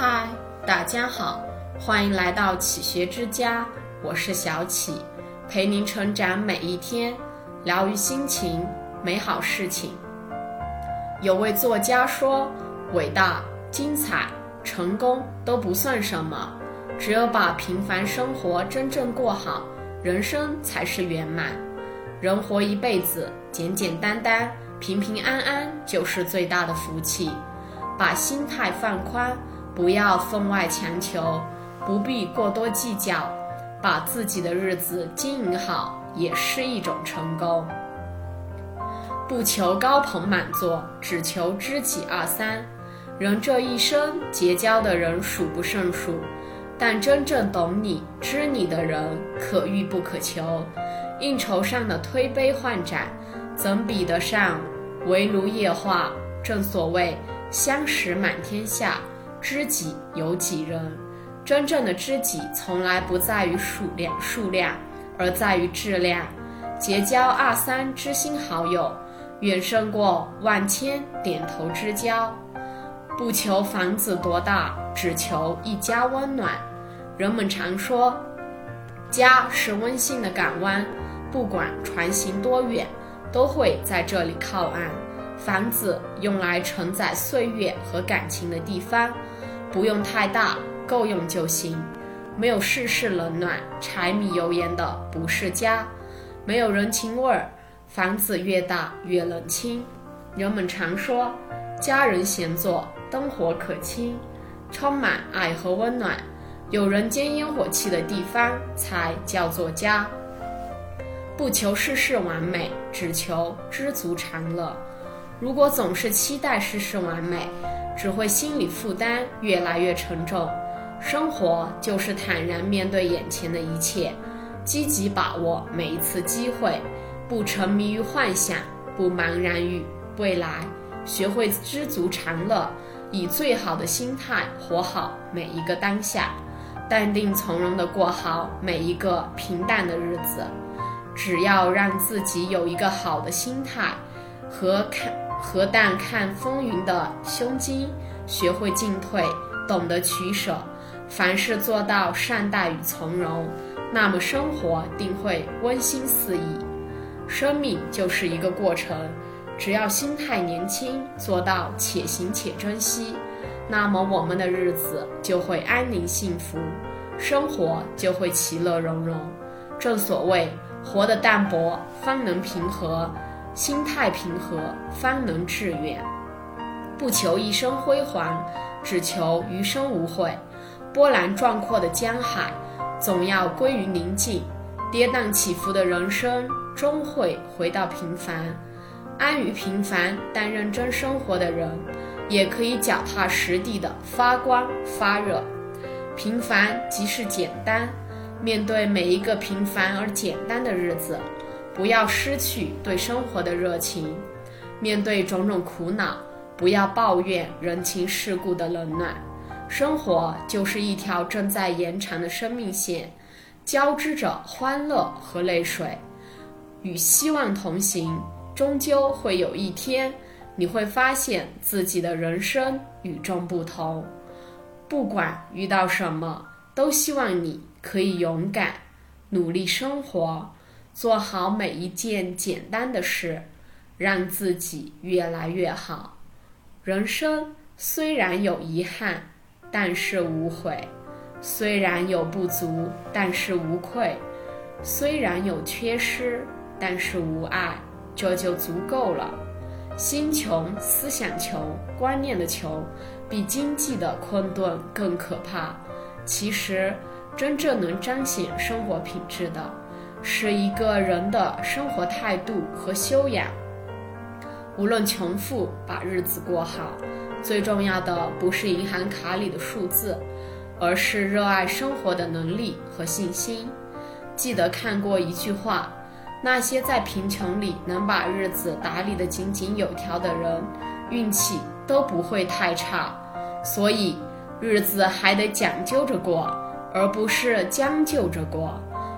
嗨，大家好，欢迎来到启学之家，我是小启，陪您成长每一天，疗愈心情，美好事情。有位作家说：“伟大、精彩、成功都不算什么，只有把平凡生活真正过好，人生才是圆满。人活一辈子，简简单单、平平安安就是最大的福气。把心态放宽。”不要分外强求，不必过多计较，把自己的日子经营好也是一种成功。不求高朋满座，只求知己二三。人这一生结交的人数不胜数，但真正懂你、知你的人可遇不可求。应酬上的推杯换盏，怎比得上围炉夜话？正所谓相识满天下。知己有几人？真正的知己从来不在于数量，数量而在于质量。结交二三知心好友，远胜过万千点头之交。不求房子多大，只求一家温暖。人们常说，家是温馨的港湾，不管船行多远，都会在这里靠岸。房子用来承载岁月和感情的地方。不用太大，够用就行。没有世事冷暖、柴米油盐的不是家，没有人情味儿，房子越大越冷清。人们常说，家人闲坐，灯火可亲，充满爱和温暖，有人间烟火气的地方才叫做家。不求事事完美，只求知足常乐。如果总是期待事事完美，只会心理负担越来越沉重。生活就是坦然面对眼前的一切，积极把握每一次机会，不沉迷于幻想，不茫然于未来，学会知足常乐，以最好的心态活好每一个当下，淡定从容地过好每一个平淡的日子。只要让自己有一个好的心态和看。何但看风云的胸襟，学会进退，懂得取舍，凡事做到善待与从容，那么生活定会温馨四溢。生命就是一个过程，只要心态年轻，做到且行且珍惜，那么我们的日子就会安宁幸福，生活就会其乐融融。正所谓，活得淡泊，方能平和。心态平和，方能致远。不求一生辉煌，只求余生无悔。波澜壮阔的江海，总要归于宁静。跌宕起伏的人生，终会回到平凡。安于平凡但认真生活的人，也可以脚踏实地的发光发热。平凡即是简单，面对每一个平凡而简单的日子。不要失去对生活的热情，面对种种苦恼，不要抱怨人情世故的冷暖。生活就是一条正在延长的生命线，交织着欢乐和泪水，与希望同行。终究会有一天，你会发现自己的人生与众不同。不管遇到什么，都希望你可以勇敢努力生活。做好每一件简单的事，让自己越来越好。人生虽然有遗憾，但是无悔；虽然有不足，但是无愧；虽然有缺失，但是无碍，这就足够了。心穷，思想穷，观念的穷，比经济的困顿更可怕。其实，真正能彰显生活品质的。是一个人的生活态度和修养。无论穷富，把日子过好，最重要的不是银行卡里的数字，而是热爱生活的能力和信心。记得看过一句话：那些在贫穷里能把日子打理得井井有条的人，运气都不会太差。所以，日子还得讲究着过，而不是将就着过。